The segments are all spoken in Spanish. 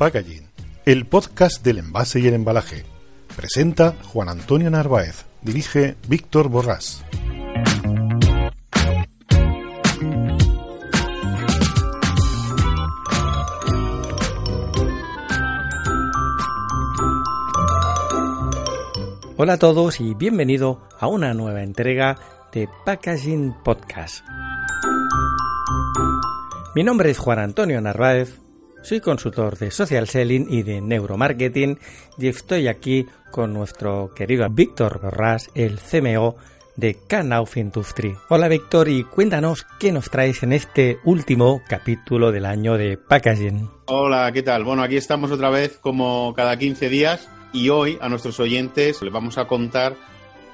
Packaging, el podcast del envase y el embalaje. Presenta Juan Antonio Narváez. Dirige Víctor Borrás. Hola a todos y bienvenido a una nueva entrega de Packaging Podcast. Mi nombre es Juan Antonio Narváez, soy consultor de social selling y de neuromarketing y estoy aquí con nuestro querido Víctor Borrás, el CMO de Knauf Industry. Hola Víctor y cuéntanos qué nos traes en este último capítulo del año de Packaging. Hola, ¿qué tal? Bueno, aquí estamos otra vez como cada 15 días y hoy a nuestros oyentes les vamos a contar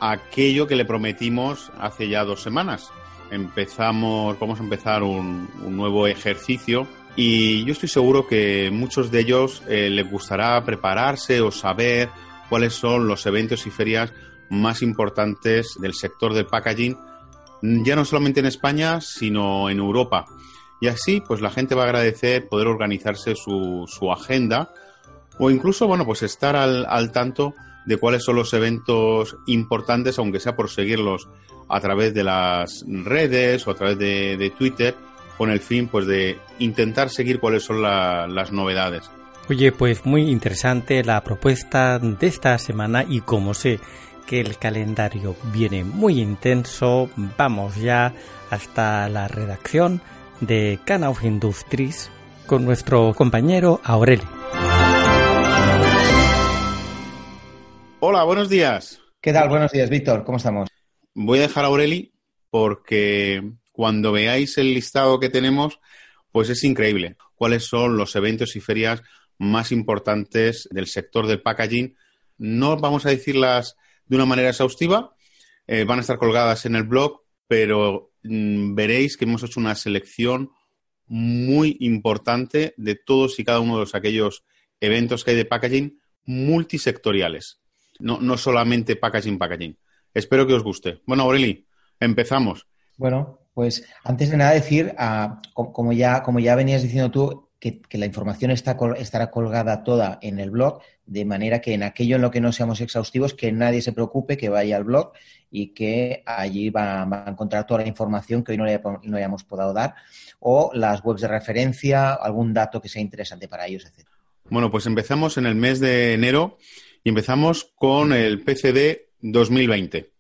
aquello que le prometimos hace ya dos semanas. Empezamos, vamos a empezar un nuevo ejercicio y yo estoy seguro que muchos de ellos eh, les gustará prepararse o saber cuáles son los eventos y ferias más importantes del sector del packaging, ya no solamente en España, sino en Europa. Y así, pues la gente va a agradecer poder organizarse su, su agenda o incluso, bueno, pues estar al, al, tanto de cuáles son los eventos importantes, aunque sea por seguirlos a través de las redes o a través de, de Twitter, con el fin, pues, de intentar seguir cuáles son la, las novedades. Oye, pues muy interesante la propuesta de esta semana y como sé que el calendario viene muy intenso, vamos ya hasta la redacción de Cana of Industries con nuestro compañero Aureli. Hola, buenos días. ¿Qué tal? Buenos días, Víctor. ¿Cómo estamos? Voy a dejar a Aureli porque cuando veáis el listado que tenemos, pues es increíble. ¿Cuáles son los eventos y ferias más importantes del sector del packaging? No vamos a decirlas de una manera exhaustiva, eh, van a estar colgadas en el blog, pero mmm, veréis que hemos hecho una selección muy importante de todos y cada uno de los, aquellos eventos que hay de packaging multisectoriales no, no solamente packaging, packaging. Espero que os guste. Bueno, Aureli, empezamos. Bueno, pues antes de nada decir, uh, como, ya, como ya venías diciendo tú, que, la información está, estará colgada toda en el blog, de manera que en aquello en lo que no seamos exhaustivos, que nadie se preocupe, que vaya al blog y que allí va, va a encontrar toda la información que hoy no le, no hayamos podido dar, o las webs de referencia, algún dato que sea interesante para ellos, etc. Bueno, pues empezamos en el mes de enero y empezamos con el PCD 2020.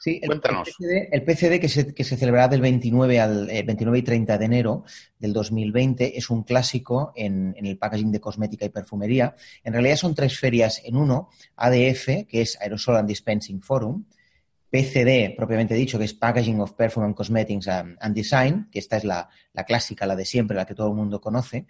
Sí, el, Cuéntanos. El PCD, el PCD que, se, que, se, celebrará del 29 al eh, 29 y 30 de enero del 2020 es un clásico en, en, el packaging de cosmética y perfumería. En realidad son tres ferias en uno. ADF, que es Aerosol and Dispensing Forum. PCD, propiamente dicho, que es Packaging of Perfume and Cosmetics and, and Design, que esta es la, la, clásica, la de siempre, la que todo el mundo conoce.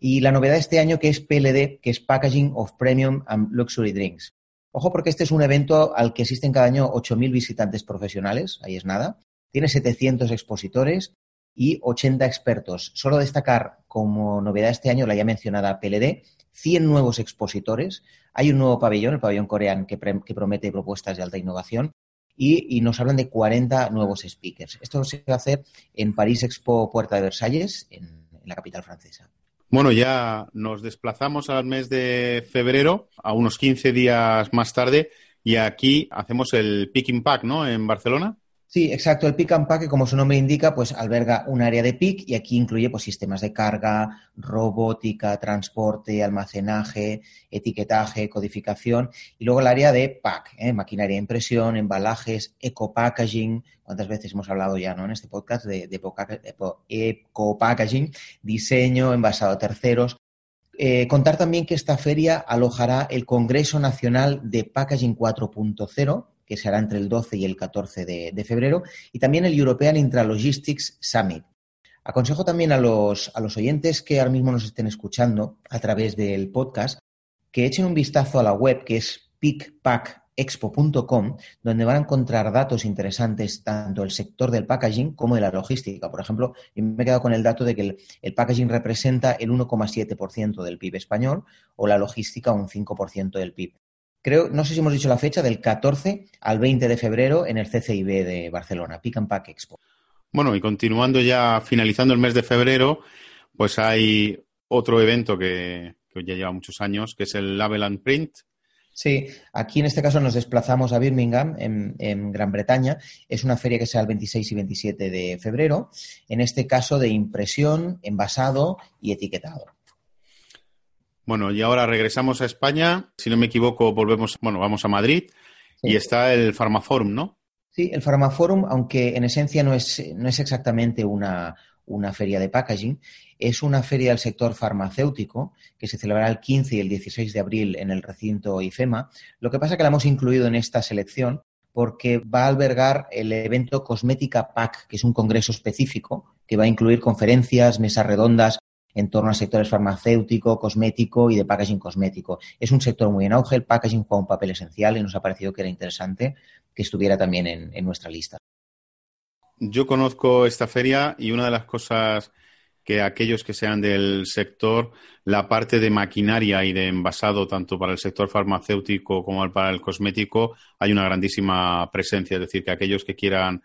Y la novedad de este año que es PLD, que es Packaging of Premium and Luxury Drinks. Ojo porque este es un evento al que asisten cada año 8.000 visitantes profesionales, ahí es nada. Tiene 700 expositores y 80 expertos. Solo destacar como novedad este año la ya mencionada PLD, 100 nuevos expositores. Hay un nuevo pabellón, el pabellón coreano, que, promete propuestas de alta innovación. Y, nos hablan de 40 nuevos speakers. Esto se va a hacer en París Expo Puerta de Versalles, en la capital francesa. Bueno, ya nos desplazamos al mes de febrero, a unos 15 días más tarde, y aquí hacemos el Pick and Pack, ¿no? En Barcelona. Sí, exacto. El Pick and Pack, como su nombre indica, pues alberga un área de pick y aquí incluye pues, sistemas de carga, robótica, transporte, almacenaje, etiquetaje, codificación y luego el área de pack, ¿eh? maquinaria de impresión, embalajes, eco-packaging. ¿Cuántas veces hemos hablado ya ¿no? en este podcast de, de eco-packaging? Diseño, envasado a terceros. Eh, contar también que esta feria alojará el Congreso Nacional de Packaging 4.0, que será entre el 12 y el 14 de, febrero, y también el European Intralogistics Summit. Aconsejo también a los, a los oyentes que ahora mismo nos estén escuchando a través del podcast que echen un vistazo a la web que es pickpackexpo.com, donde van a encontrar datos interesantes tanto del sector del packaging como de la logística. Por ejemplo, me he quedado con el dato de que el, packaging representa el 1,7% del PIB español o la logística un 5% del PIB. Creo, no sé si hemos dicho la fecha, del 14 al 20 de febrero en el CCIB de Barcelona, Pick and Pack Expo. Bueno, y continuando ya, finalizando el mes de febrero, pues hay otro evento que, ya lleva muchos años, que es el Label and Print. Sí, aquí en este caso nos desplazamos a Birmingham, en, Gran Bretaña. Es una feria que será el 26 y 27 de febrero. En este caso de impresión, envasado y etiquetado. Bueno, y ahora regresamos a España. Si no me equivoco, volvemos, bueno, vamos a Madrid y está el Pharmaforum, ¿no? Sí, el Pharmaforum, aunque en esencia no es, no es exactamente una, una feria de packaging, es una feria del sector farmacéutico que se celebrará el 15 y el 16 de abril en el recinto IFEMA. Lo que pasa es que la hemos incluido en esta selección porque va a albergar el evento Cosmética Pack, que es un congreso específico que va a incluir conferencias, mesas redondas en torno a sectores farmacéutico, cosmético y de packaging cosmético. Es un sector muy en auge, el packaging juega un papel esencial y nos ha parecido que era interesante que estuviera también en, nuestra lista. Yo conozco esta feria y una de las cosas que aquellos que sean del sector, la parte de maquinaria y de envasado, tanto para el sector farmacéutico como para el cosmético, hay una grandísima presencia. Es decir, que aquellos que quieran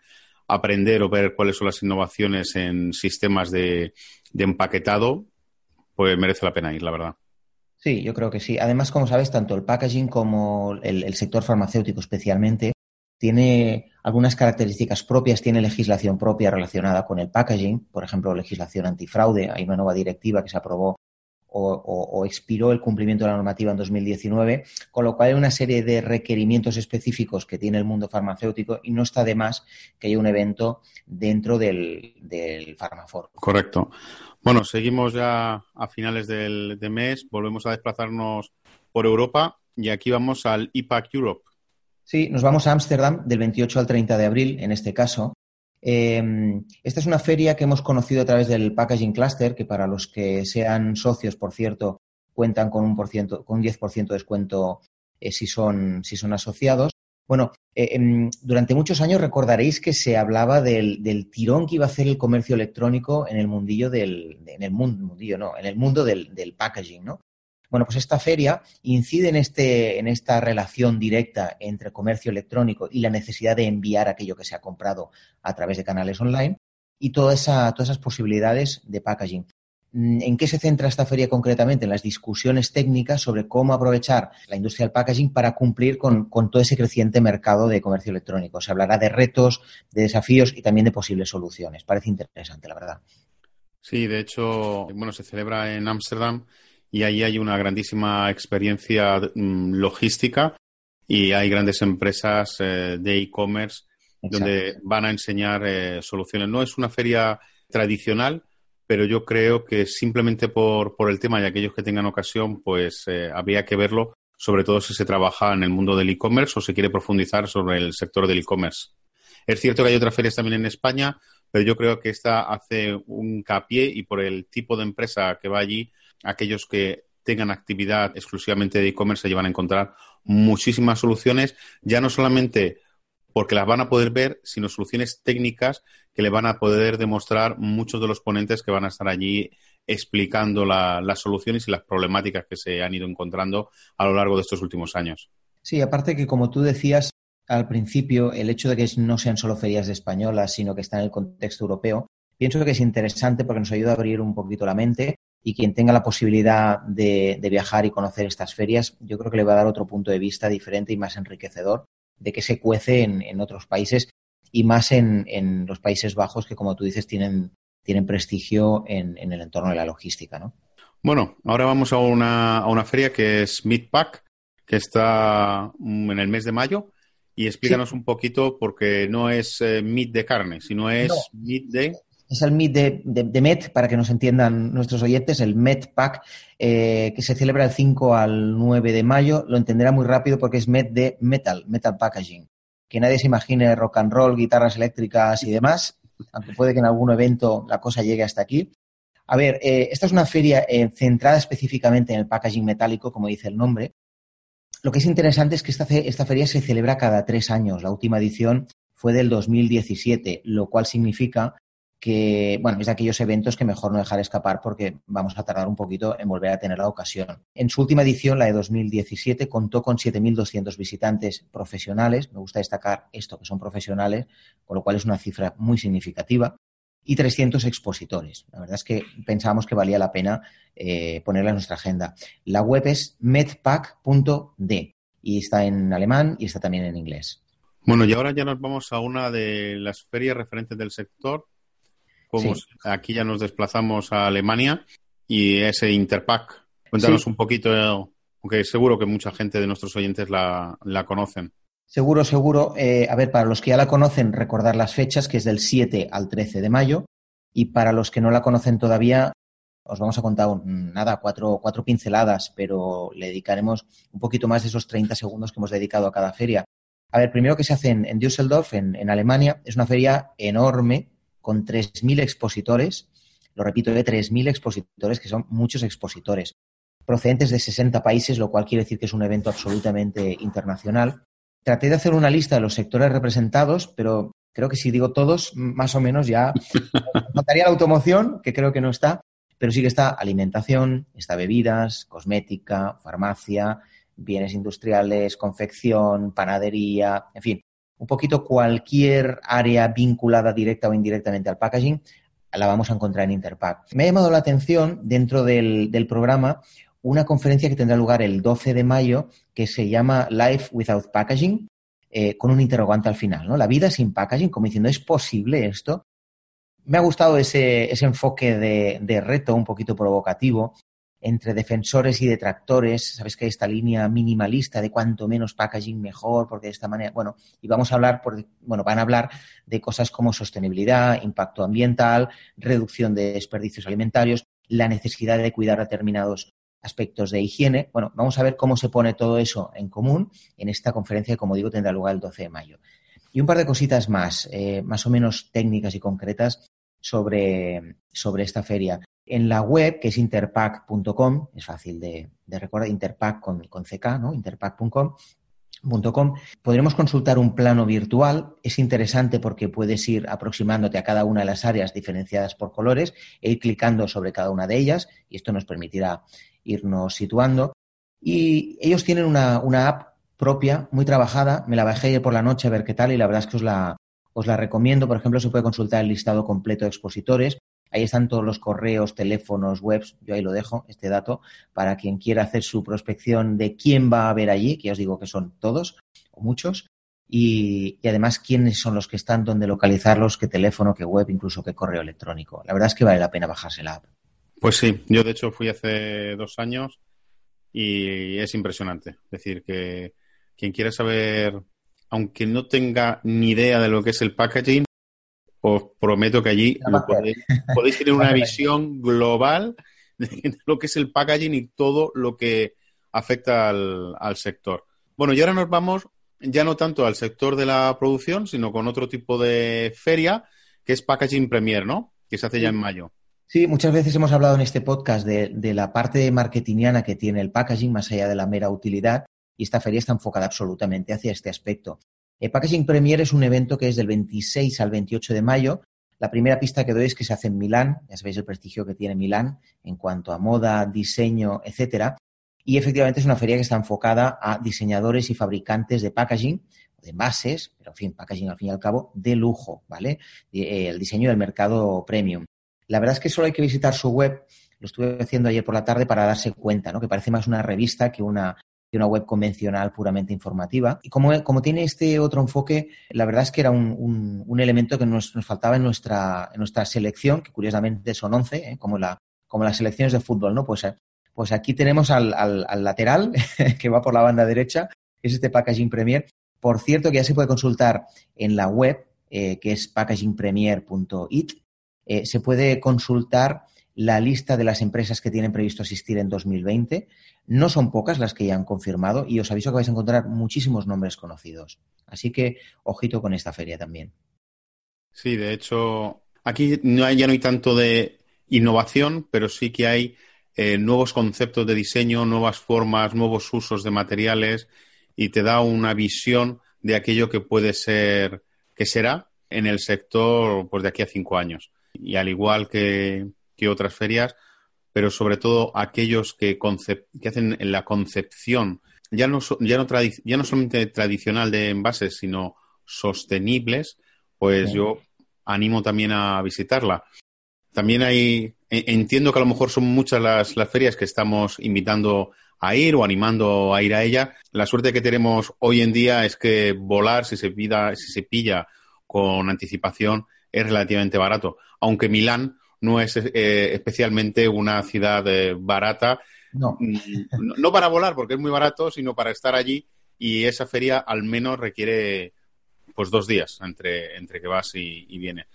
aprender o ver cuáles son las innovaciones en sistemas de, empaquetado, pues merece la pena ir, la verdad. Sí, yo creo que sí. Además, como sabes, tanto el packaging como el sector farmacéutico especialmente tiene algunas características propias, tiene legislación propia relacionada con el packaging, por ejemplo, legislación antifraude. Hay una nueva directiva que se aprobó o, expiró el cumplimiento de la normativa en 2019, con lo cual hay una serie de requerimientos específicos que tiene el mundo farmacéutico y no está de más que haya un evento dentro del, del Correcto. Bueno, seguimos ya a finales del mes, volvemos a desplazarnos por Europa y aquí vamos al IPAC Europe. Sí, nos vamos a Ámsterdam del 28 al 30 de abril, en este caso. Em, esta es una feria que hemos conocido a través del Packaging Cluster, que para los que sean socios, por cierto, cuentan con un, por ciento, con un 10% de descuento eh, si, son, si son asociados. Bueno, eh, em, durante muchos años recordaréis que se hablaba del, tirón que iba a hacer el comercio electrónico en el mundillo del, en el mundillo, no, en el mundo del, del packaging, ¿no? Bueno, pues esta feria incide en, este, en esta relación directa entre comercio electrónico y la necesidad de enviar aquello que se ha comprado a través de canales online y todas esas posibilidades de packaging. Mm, ¿En qué se centra esta feria concretamente? En las discusiones técnicas sobre cómo aprovechar la industria del packaging para cumplir con, con, todo ese creciente mercado de comercio electrónico. Se hablará de retos, de desafíos y también de posibles soluciones. Parece interesante, la verdad. Sí, de hecho, bueno, se celebra en Ámsterdam y ahí hay una grandísima experiencia mm, logística y hay grandes empresas eh, de e-commerce donde van a enseñar eh, soluciones. No es una feria tradicional, pero yo creo que simplemente por, por el tema y aquellos que tengan ocasión, pues eh, habría que verlo, sobre todo si se trabaja en el mundo del e-commerce o se quiere profundizar sobre el sector del e-commerce. Es cierto que hay otras ferias también en España, pero yo creo que esta hace un capié y por el tipo de empresa que va allí, aquellos que tengan actividad exclusivamente de e-commerce se llevan a encontrar muchísimas soluciones, ya no solamente porque las van a poder ver, sino soluciones técnicas que le van a poder demostrar muchos de los ponentes que van a estar allí explicando las soluciones y las problemáticas que se han ido encontrando a lo largo de estos últimos años. Sí, aparte que como tú decías al principio, el hecho de que no sean solo ferias de españolas, sino que están en el contexto europeo, pienso que es interesante porque nos ayuda a abrir un poquito la mente y quien tenga la posibilidad de, viajar y conocer estas ferias, yo creo que le va a dar otro punto de vista diferente y más enriquecedor de que se cuece en, otros países y más en, los Países Bajos que, como tú dices, tienen, tienen prestigio en, el entorno de la logística, ¿no? Bueno, ahora vamos a una, a una feria que es Meatpack, que está mm, en el mes de mayo. Y explícanos un poquito, porque no es eh, meat de carne, sino es meat de Es el Meet de, Met, para que nos entiendan nuestros oyentes, el Met Pack, eh, que se celebra el 5 al 9 de mayo. Lo entenderá muy rápido porque es Met de Metal, Metal Packaging. Que nadie se imagine rock and roll, guitarras eléctricas y demás, aunque puede que en algún evento la cosa llegue hasta aquí. A ver, eh, esta es una feria eh, centrada específicamente en el packaging metálico, como dice el nombre. Lo que es interesante es que esta, esta feria se celebra cada tres años. La última edición fue del 2017, lo cual significa que, bueno, es de aquellos eventos que mejor no dejar escapar porque vamos a tardar un poquito en volver a tener la ocasión. En su última edición, la de 2017, contó con 7.200 visitantes profesionales. Me gusta destacar esto, que son profesionales, con lo cual es una cifra muy significativa y 300 expositores. La verdad es que pensábamos que valía la pena eh, ponerla en nuestra agenda. La web es medpack.d y está en alemán y está también en inglés. Bueno, y ahora ya nos vamos a una de las ferias referentes del sector. Como aquí ya nos desplazamos a Alemania y ese Interpack. Cuéntanos un poquito, aunque seguro que mucha gente de nuestros oyentes la, la conocen. Seguro, seguro. Eh, a ver, para los que ya la conocen, recordar las fechas, que es del 7 al 13 de mayo. Y para los que no la conocen todavía, os vamos a contar, nada, cuatro, cuatro pinceladas, pero le dedicaremos un poquito más de esos 30 segundos que hemos dedicado a cada feria. A ver, primero que se hace en, Düsseldorf, en, Alemania, es una feria enorme, con 3.000 expositores. Lo repito, de 3.000 expositores, que son muchos expositores, procedentes de 60 países, lo cual quiere decir que es un evento absolutamente internacional traté de hacer una lista de los sectores representados, pero creo que si digo todos, más o menos ya notaría la automoción, que creo que no está, pero sí que está alimentación, está bebidas, cosmética, farmacia, bienes industriales, confección, panadería, en fin, un poquito cualquier área vinculada directa o indirectamente al packaging, la vamos a encontrar en Interpack. Me ha llamado la atención dentro del, programa una conferencia que tendrá lugar el 12 de mayo que se llama Life Without Packaging, eh, con un interrogante al final, ¿no? La vida sin packaging, como diciendo, ¿es posible esto? Me ha gustado ese, enfoque de, reto un poquito provocativo entre defensores y detractores. Sabes que hay esta línea minimalista de cuanto menos packaging mejor, porque de esta manera, bueno, y vamos a hablar, por, bueno, van a hablar de cosas como sostenibilidad, impacto ambiental, reducción de desperdicios alimentarios, la necesidad de cuidar determinados aspectos de higiene. Bueno, vamos a ver cómo se pone todo eso en común en esta conferencia que, como digo, tendrá lugar el 12 de mayo. Y un par de cositas más, eh, más o menos técnicas y concretas sobre, sobre esta feria. En la web, que es interpack.com, es fácil de, recordar, interpack con, con CK, ¿no? interpack.com, podremos consultar un plano virtual. Es interesante porque puedes ir aproximándote a cada una de las áreas diferenciadas por colores e ir clicando sobre cada una de ellas y esto nos permitirá irnos situando. Y ellos tienen una, app propia, muy trabajada. Me la bajé por la noche a ver qué tal y la verdad es que os la, os la recomiendo. Por ejemplo, se puede consultar el listado completo de expositores. Ahí están todos los correos, teléfonos, webs. Yo ahí lo dejo, este dato, para quien quiera hacer su prospección de quién va a ver allí, que ya os digo que son todos o muchos. Y, y, además quiénes son los que están, dónde localizarlos, qué teléfono, qué web, incluso qué correo electrónico. La verdad es que vale la pena bajarse la app. Pues sí, yo de hecho fui hace dos años y es impresionante. Es decir, que quien quiera saber, aunque no tenga ni idea de lo que es el packaging, os prometo que allí podéis, tener una visión global de lo que es el packaging y todo lo que afecta al, al sector. Bueno, y ahora nos vamos ya no tanto al sector de la producción, sino con otro tipo de feria, que es Packaging Premier, ¿no? Que se hace ya en mayo. Sí, muchas veces hemos hablado en este podcast de, la parte marketingiana que tiene el packaging, más allá de la mera utilidad, y esta feria está enfocada absolutamente hacia este aspecto. El Packaging Premier es un evento que es del 26 al 28 de mayo. La primera pista que doy es que se hace en Milán, ya sabéis el prestigio que tiene Milán en cuanto a moda, diseño, etcétera. Y efectivamente es una feria que está enfocada a diseñadores y fabricantes de packaging, de envases, pero en fin, packaging al fin y al cabo, de lujo, ¿vale? Eh, el diseño del mercado premium. La verdad es que solo hay que visitar su web. Lo estuve haciendo ayer por la tarde para darse cuenta, ¿no? Que parece más una revista que una, una web convencional puramente informativa. Y como, como, tiene este otro enfoque, la verdad es que era un, un, elemento que nos, nos, faltaba en nuestra, en nuestra selección, que curiosamente son 11, ¿eh? como, la, como las selecciones de fútbol, ¿no? Pues, pues aquí tenemos al, al, lateral, que va por la banda derecha, que es este Packaging Premier. Por cierto, que ya se puede consultar en la web, eh, que es packagingpremier.it, eh, se puede consultar la lista de las empresas que tienen previsto asistir en 2020. No son pocas las que ya han confirmado y os aviso que vais a encontrar muchísimos nombres conocidos. Así que ojito con esta feria también. Sí, de hecho, aquí ya no hay tanto de innovación, pero sí que hay eh, nuevos conceptos de diseño, nuevas formas, nuevos usos de materiales y te da una visión de aquello que puede ser, que será en el sector pues, de aquí a cinco años. Y al igual que, que otras ferias, pero sobre todo aquellos que, que hacen la concepción, ya no, ya, no ya no solamente tradicional de envases, sino sostenibles, pues yo animo también a visitarla. También hay, e, entiendo que a lo mejor son muchas las, las ferias que estamos invitando a ir o animando a ir a ella. La suerte que tenemos hoy en día es que volar, si se, pida, si se pilla con anticipación, es relativamente barato. Aunque Milán no es eh, especialmente una ciudad eh, barata. No. Mm, no. para volar, porque es muy barato, sino para estar allí y esa feria al menos requiere pues dos días entre, entre que vas y, viene.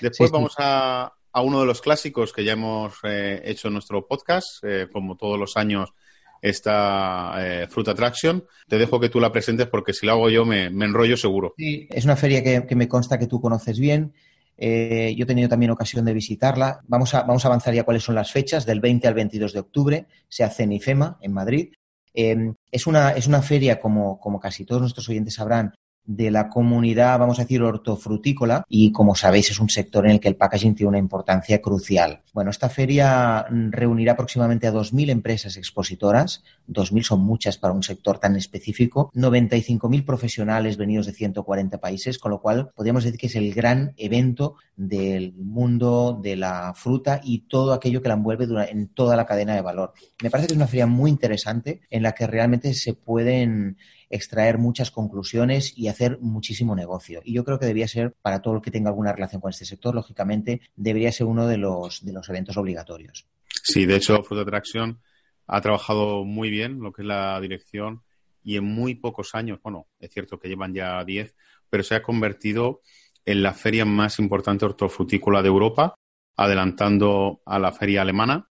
Después vamos A, a, uno de los clásicos que ya hemos eh, hecho en nuestro podcast, como todos los años esta Fruit Attraction. Te dejo que tú la presentes porque si la hago yo me, enrollo seguro. Sí, es una feria que, que, me consta que tú conoces bien. Eh, yo he tenido también ocasión de visitarla. Vamos a, vamos a avanzar ya cuáles son las fechas. Del 20 al 22 de octubre se hace en IFEMA, en Madrid. Eh, es, una, es una feria, como, como casi todos nuestros oyentes sabrán, de la comunidad, vamos a decir, hortofrutícola y como sabéis es un sector en el que el packaging tiene una importancia crucial. Bueno, esta feria reunirá aproximadamente a 2.000 empresas expositoras, 2.000 son muchas para un sector tan específico, 95.000 profesionales venidos de 140 países, con lo cual podríamos decir que es el gran evento del mundo de la fruta y todo aquello que la envuelve en toda la cadena de valor. Me parece que es una feria muy interesante en la que realmente se pueden extraer muchas conclusiones y hacer muchísimo negocio. Y yo creo que debería ser, para todo el que tenga alguna relación con este sector, lógicamente, debería ser uno de los, de los eventos obligatorios. Sí, de hecho, Fruit Attraction ha trabajado muy bien lo que es la dirección y en muy pocos años, bueno, es cierto que llevan ya 10, pero se ha convertido en la feria más importante hortofrutícola de Europa, adelantando a la feria alemana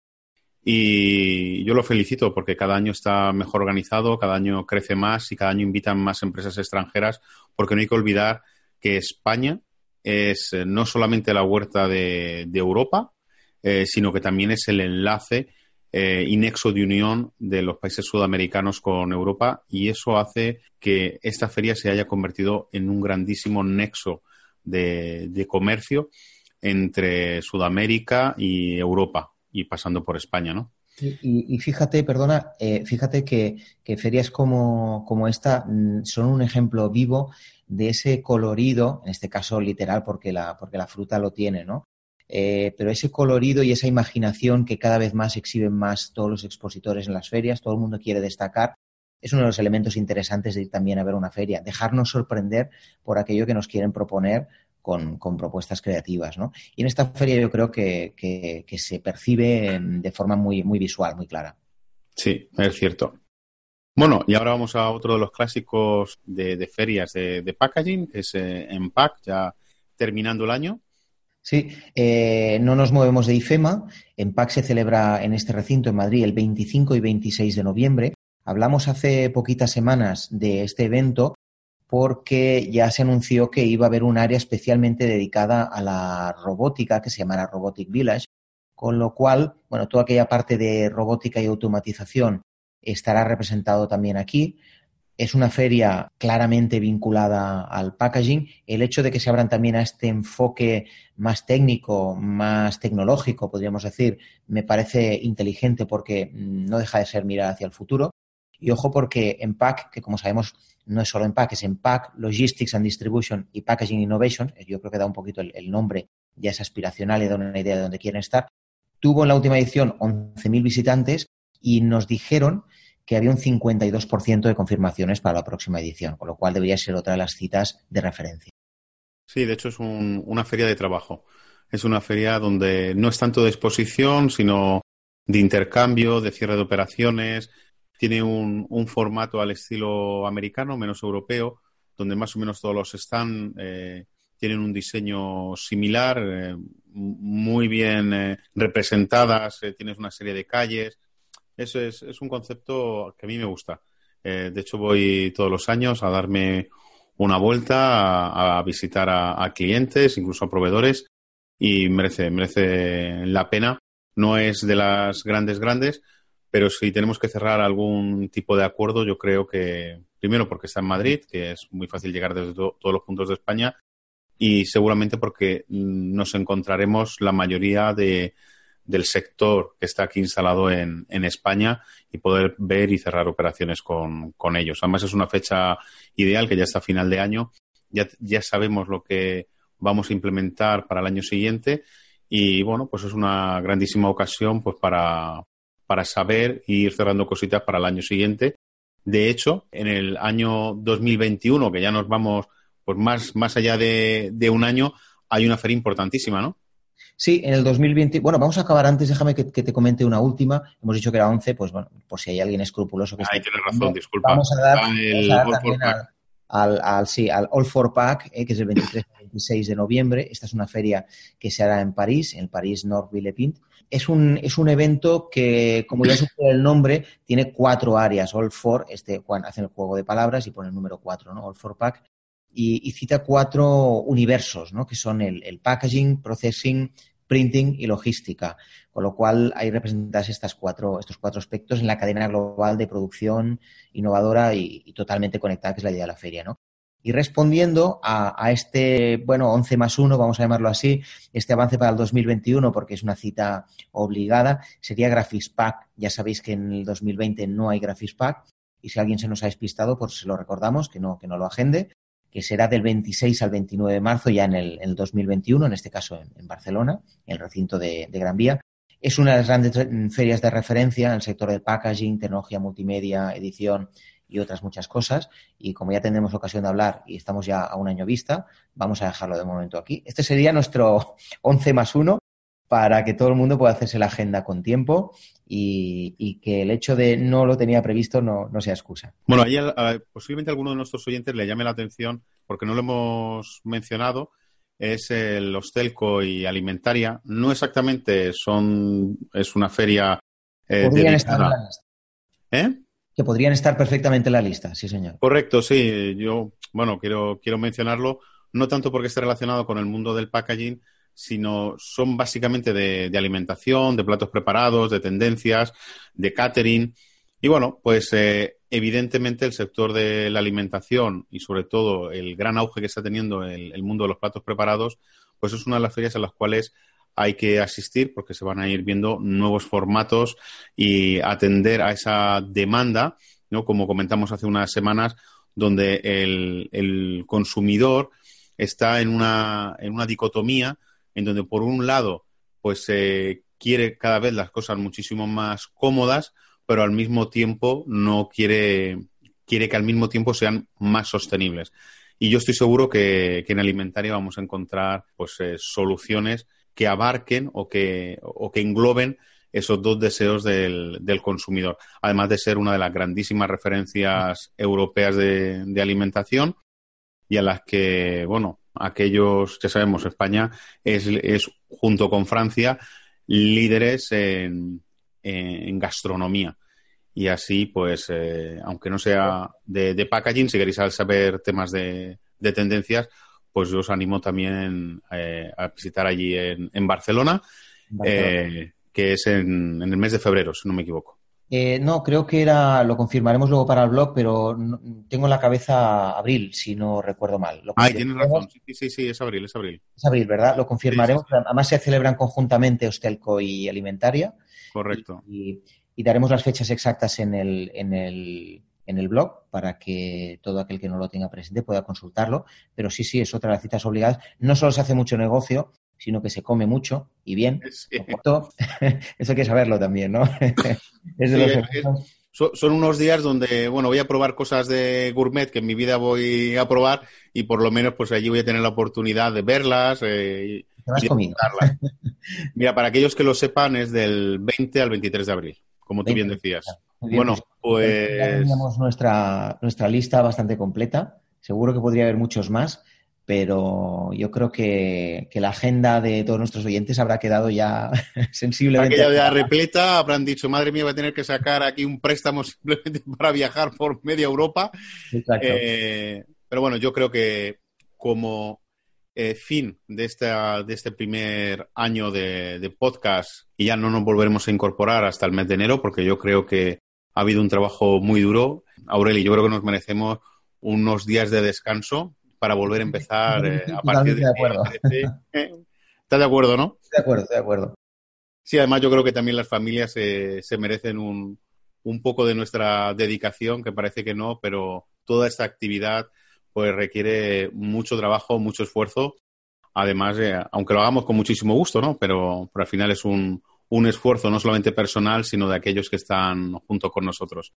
y yo lo felicito porque cada año está mejor organizado, cada año crece más y cada año invitan más empresas extranjeras, porque no hay que olvidar que España es eh, no solamente la huerta de, Europa, eh, sino que también es el enlace eh, y nexo de unión de los países sudamericanos con Europa y eso hace que esta feria se haya convertido en un grandísimo nexo de comercio entre Sudamérica y Europa y pasando por España, ¿no? Y, fíjate, perdona, eh, fíjate que, ferias como, como, esta mm, son un ejemplo vivo de ese colorido, en este caso literal porque la, porque la fruta lo tiene, ¿no? Eh, pero ese colorido y esa imaginación que cada vez más exhiben más todos los expositores en las ferias, todo el mundo quiere destacar, es uno de los elementos interesantes de ir también a ver una feria, dejarnos sorprender por aquello que nos quieren proponer con, propuestas creativas. ¿no? Y en esta feria yo creo que, se percibe de forma muy, muy visual, muy clara. Sí, es cierto. Bueno, y ahora vamos a otro de los clásicos de, ferias de, packaging, que es eh, Empac, ya terminando el año. Sí, eh, no nos movemos de IFEMA. Empac se celebra en este recinto en Madrid el 25 y 26 de noviembre. Hablamos hace poquitas semanas de este evento porque ya se anunció que iba a haber un área especialmente dedicada a la robótica que se llamará Robotic Village, con lo cual, bueno, toda aquella parte de robótica y automatización estará representado también aquí. Es una feria claramente vinculada al packaging. El hecho de que se abran también a este enfoque más técnico, más tecnológico, podríamos decir, me parece inteligente porque no deja de ser mirar hacia el futuro. Y ojo porque en PAC, que como sabemos no es solo en PAC, es en PAC, Logistics and Distribution y Packaging Innovation, eh, yo creo que da un poquito el, nombre, ya es aspiracional y da una idea de dónde quieren estar, tuvo en la última edición 11.000 visitantes y nos dijeron que había un 52% de confirmaciones para la próxima edición, con lo cual debería ser otra de las citas de referencia. Sí, de hecho es una feria de trabajo. Es una feria donde no es tanto de exposición, sino de intercambio, de cierre de operaciones, tiene un, formato al estilo americano, menos europeo, donde más o menos todos los stands eh, tienen un diseño similar, eh, muy bien eh, representadas, tienes una serie de calles. Eso es, es, un concepto que a mí me gusta. de hecho, voy todos los años a darme una vuelta, a, visitar a, clientes, incluso a proveedores, y merece, merece la pena. No es de las grandes, grandes, pero si tenemos que cerrar algún tipo de acuerdo, yo creo que, primero porque está en Madrid, que es muy fácil llegar desde todos los puntos de España, y seguramente porque nos encontraremos la mayoría de, del sector que está aquí instalado en, en, España y poder ver y cerrar operaciones con, con, ellos. Además es una fecha ideal que ya está a final de año, ya, ya sabemos lo que vamos a implementar para el año siguiente y bueno, pues es una grandísima ocasión pues para, para saber e ir cerrando cositas para el año siguiente. De hecho, en el año 2021, que ya nos vamos pues más, más allá de, un año, hay una feria importantísima, ¿no? Sí, en el 2020. Bueno, vamos a acabar antes, déjame que, te comente una última. Hemos dicho que era 11, pues bueno, por si hay alguien escrupuloso que Ahí tienes razón, disculpa. Vamos a dar, al, al, sí, al All for Pack, eh, que es el 23 y 26 de noviembre. Esta es una feria que se hará en París, en París Nord Villepinte. Es un, es un evento que, como ya sugiere el nombre, tiene cuatro áreas. All for, este, hacen el juego de palabras y pone el número cuatro, ¿no? All for Pack y, cita cuatro universos, ¿no? que son el, packaging, processing, printing y logística, con lo cual hay representadas estas cuatro, estos cuatro aspectos en la cadena global de producción innovadora y, totalmente conectada, que es la idea de la feria. ¿no? Y respondiendo a, este, bueno, 11 más 1, vamos a llamarlo así, este avance para el 2021, porque es una cita obligada, sería Graphics Pack. Ya sabéis que en el 2020 no hay Graphics Pack, y si alguien se nos ha despistado, pues se lo recordamos, que no, que no lo agende que será del 26 al 29 de marzo ya en el, 2021, en este caso en, Barcelona, en el recinto de, Gran Vía. Es una de las grandes ferias de referencia en el sector del packaging, tecnología multimedia, edición y otras muchas cosas. Y como ya tendremos ocasión de hablar y estamos ya a un año vista, vamos a dejarlo de momento aquí. Este sería nuestro 11 más 1 para que todo el mundo pueda hacerse la agenda con tiempo y, que el hecho de no lo tenía previsto no, sea excusa. Bueno, ahí posiblemente alguno de nuestros oyentes le llame la atención, porque no lo hemos mencionado, es el Hostelco y Alimentaria. No exactamente son, es una feria. Eh, podrían estar. ¿Eh? Que podrían estar perfectamente en la lista, sí, señor. Correcto, sí. Yo, bueno, quiero, quiero mencionarlo, no tanto porque esté relacionado con el mundo del packaging, sino son básicamente de, alimentación, de platos preparados, de tendencias, de catering. Y bueno, pues eh, evidentemente el sector de la alimentación y sobre todo el gran auge que está teniendo el, el, mundo de los platos preparados, pues es una de las ferias en las cuales hay que asistir porque se van a ir viendo nuevos formatos y atender a esa demanda, ¿no? Como comentamos hace unas semanas, donde el, el consumidor está en una, en una dicotomía en donde por un lado pues se quiere cada vez las cosas muchísimo más cómodas, pero al mismo tiempo no quiere, quiere que al mismo tiempo sean más sostenibles. Y yo estoy seguro que, en alimentaria vamos a encontrar pues eh, soluciones que abarquen o que, o que engloben esos dos deseos del, del, consumidor. Además de ser una de las grandísimas referencias europeas de, de alimentación y a las que, bueno, aquellos, ya sabemos, España es, es junto con Francia líderes en, en gastronomía. Y así, pues, eh, aunque no sea de, packaging, si queréis saber temas de, de tendencias, pues yo os animo también eh, a visitar allí en, en Barcelona, eh, que es en, en el mes de febrero, si no me equivoco. Eh, no, creo que era, lo confirmaremos luego para el blog, pero tengo en la cabeza abril, si no recuerdo mal. ah, tienes razón, sí, sí, sí, es abril, es abril. Es abril, ¿verdad? Lo confirmaremos. Además se celebran conjuntamente Hostelco y Alimentaria. Correcto. Y, daremos las fechas exactas en el, en el, en el blog para que todo aquel que no lo tenga presente pueda consultarlo. Pero sí, sí, es otra de las citas obligadas. No solo se hace mucho negocio, sino que se come mucho y bien. Eso hay que saberlo también, ¿no? son unos días donde, bueno, voy a probar cosas de gourmet que en mi vida voy a probar y por lo menos pues allí voy a tener la oportunidad de verlas eh, y, Mira, para aquellos que lo sepan es del 20 al 23 de abril, como tú bien decías. bueno, pues... Ya teníamos nuestra, nuestra lista bastante completa. Seguro que podría haber muchos más pero yo creo que, la agenda de todos nuestros oyentes habrá quedado ya sensiblemente. Aquella ya repleta, habrán dicho, madre mía, voy a tener que sacar aquí un préstamo simplemente para viajar por media Europa. Exacto. Eh, pero bueno, yo creo que como eh, fin de, esta, de este primer año de, podcast y ya no nos volveremos a incorporar hasta el mes de enero porque yo creo que ha habido un trabajo muy duro. Aureli, yo creo que nos merecemos unos días de descanso para volver a empezar eh, a partir de, acuerdo. ¿Estás de acuerdo, no? De acuerdo, de acuerdo. Sí, además yo creo que también las familias se merecen un, un poco de nuestra dedicación, que parece que no, pero toda esta actividad pues requiere mucho trabajo, mucho esfuerzo. Además, aunque lo hagamos con muchísimo gusto, ¿no? Pero, al final es un, un esfuerzo no solamente personal, sino de aquellos que están junto con nosotros.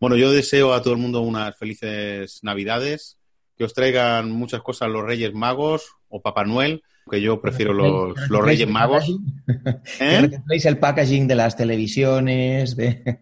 Bueno, yo deseo a todo el mundo unas felices Navidades, que os traigan muchas cosas los Reyes Magos o Papá Noel, que yo prefiero los, los Reyes Magos. ¿Eh? el packaging de las televisiones. De,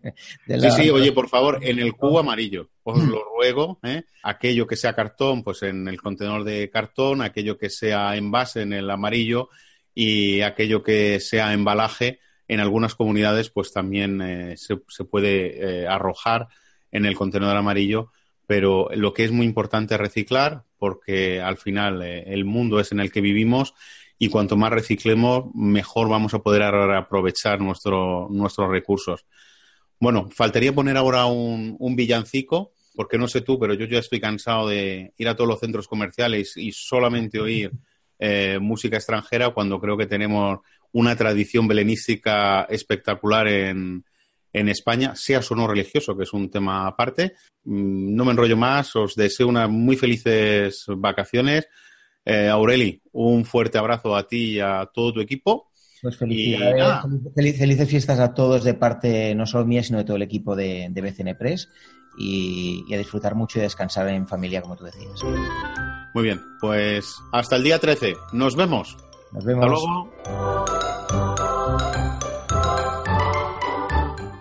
Sí, sí, oye, por favor, en el cubo amarillo, os lo ruego. ¿eh? Aquello que sea cartón, pues en el contenedor de cartón, aquello que sea envase en el amarillo y aquello que sea embalaje, en algunas comunidades, pues también eh, se, se, puede eh, arrojar en el contenedor amarillo pero lo que es muy importante es reciclar porque al final eh, el mundo es en el que vivimos y cuanto más reciclemos, mejor vamos a poder aprovechar nuestro, nuestros recursos. Bueno, faltaría poner ahora un, villancico, porque no sé tú, pero yo ya estoy cansado de ir a todos los centros comerciales y solamente oír eh, música extranjera cuando creo que tenemos una tradición belenística espectacular en, en España, sea o no religioso, que es un tema aparte. Mm, no me enrollo más, os deseo unas muy felices vacaciones. Eh, Aureli, un fuerte abrazo a ti y a todo tu equipo. Pues felicidades, felices fiestas a todos de parte no solo mía, sino de todo el equipo de, BCN Press y, y, a disfrutar mucho y descansar en familia, como tú decías. Muy bien, pues hasta el día 13. Nos vemos. Nos vemos. Hasta luego.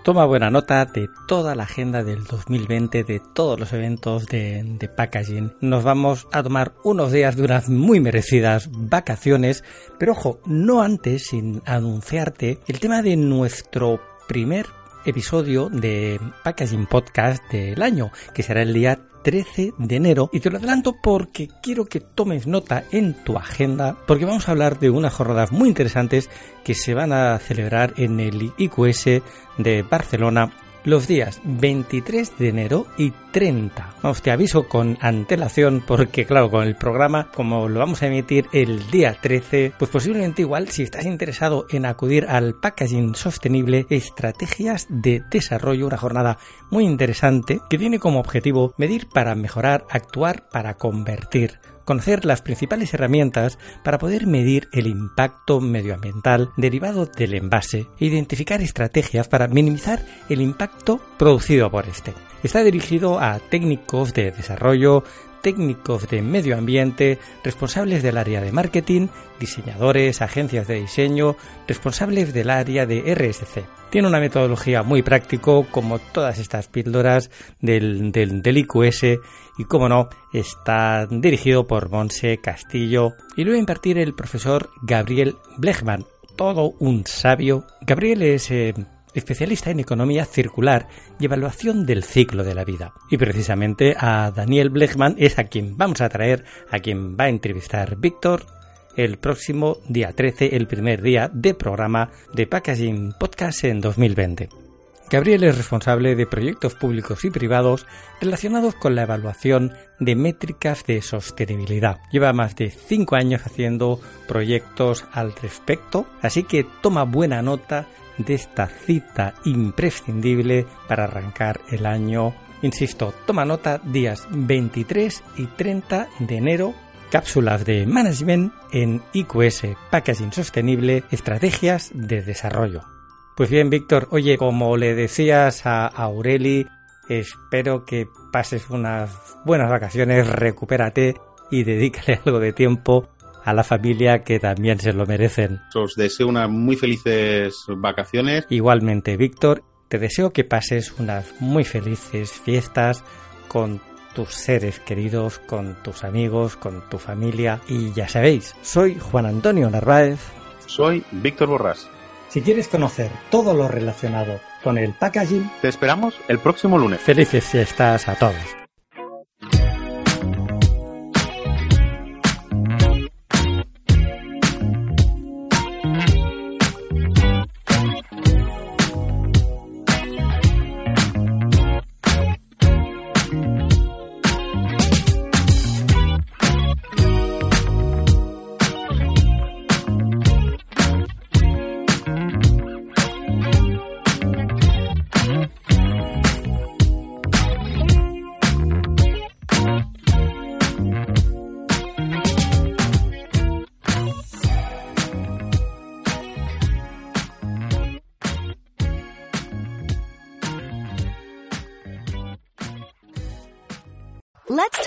Toma buena nota de toda la agenda del 2020, de todos los eventos de, packaging. Nos vamos a tomar unos días de unas muy merecidas vacaciones, pero ojo, no antes sin anunciarte el tema de nuestro primer episodio de Packaging Podcast del año, que será el día 13 de enero. Y te lo adelanto porque quiero que tomes nota en tu agenda, porque vamos a hablar de unas jornadas muy interesantes que se van a celebrar en el IQS de Barcelona los días 23 de enero y 30. Vamos, te aviso con antelación porque claro, con el programa como lo vamos a emitir el día 13, pues posiblemente igual si estás interesado en acudir al packaging sostenible, estrategias de desarrollo, una jornada muy interesante que tiene como objetivo medir para mejorar, actuar para convertir conocer las principales herramientas para poder medir el impacto medioambiental derivado del envase e identificar estrategias para minimizar el impacto producido por este. Está dirigido a técnicos de desarrollo, técnicos de medio ambiente, responsables del área de marketing, diseñadores, agencias de diseño, responsables del área de RSC. Tiene una metodología muy práctico, como todas estas píldoras del, del, del IQS, y como no, está dirigido por Monse Castillo y lo va a impartir el profesor Gabriel Blechman, todo un sabio. Gabriel es eh, especialista en economía circular y evaluación del ciclo de la vida. Y precisamente a Daniel Blechman es a quien vamos a traer, a quien va a entrevistar Víctor el próximo día 13, el primer día de programa de Packaging Podcast en 2020. Gabriel es responsable de proyectos públicos y privados relacionados con la evaluación de métricas de sostenibilidad. Lleva más de 5 años haciendo proyectos al respecto, así que toma buena nota de esta cita imprescindible para arrancar el año. Insisto, toma nota días 23 y 30 de enero cápsulas de management en IQS Packaging Sostenible, estrategias de desarrollo. Pues bien, Víctor, oye, como le decías a Aureli, espero que pases unas buenas vacaciones, recupérate y dedícale algo de tiempo a la familia que también se lo merecen. Os deseo unas muy felices vacaciones. Igualmente, Víctor, te deseo que pases unas muy felices fiestas con tus seres queridos, con tus amigos, con tu familia. Y ya sabéis, soy Juan Antonio Narváez. Soy Víctor Borrás. Si quieres conocer todo lo relacionado con el packaging, te esperamos el próximo lunes. Felices fiestas a todos.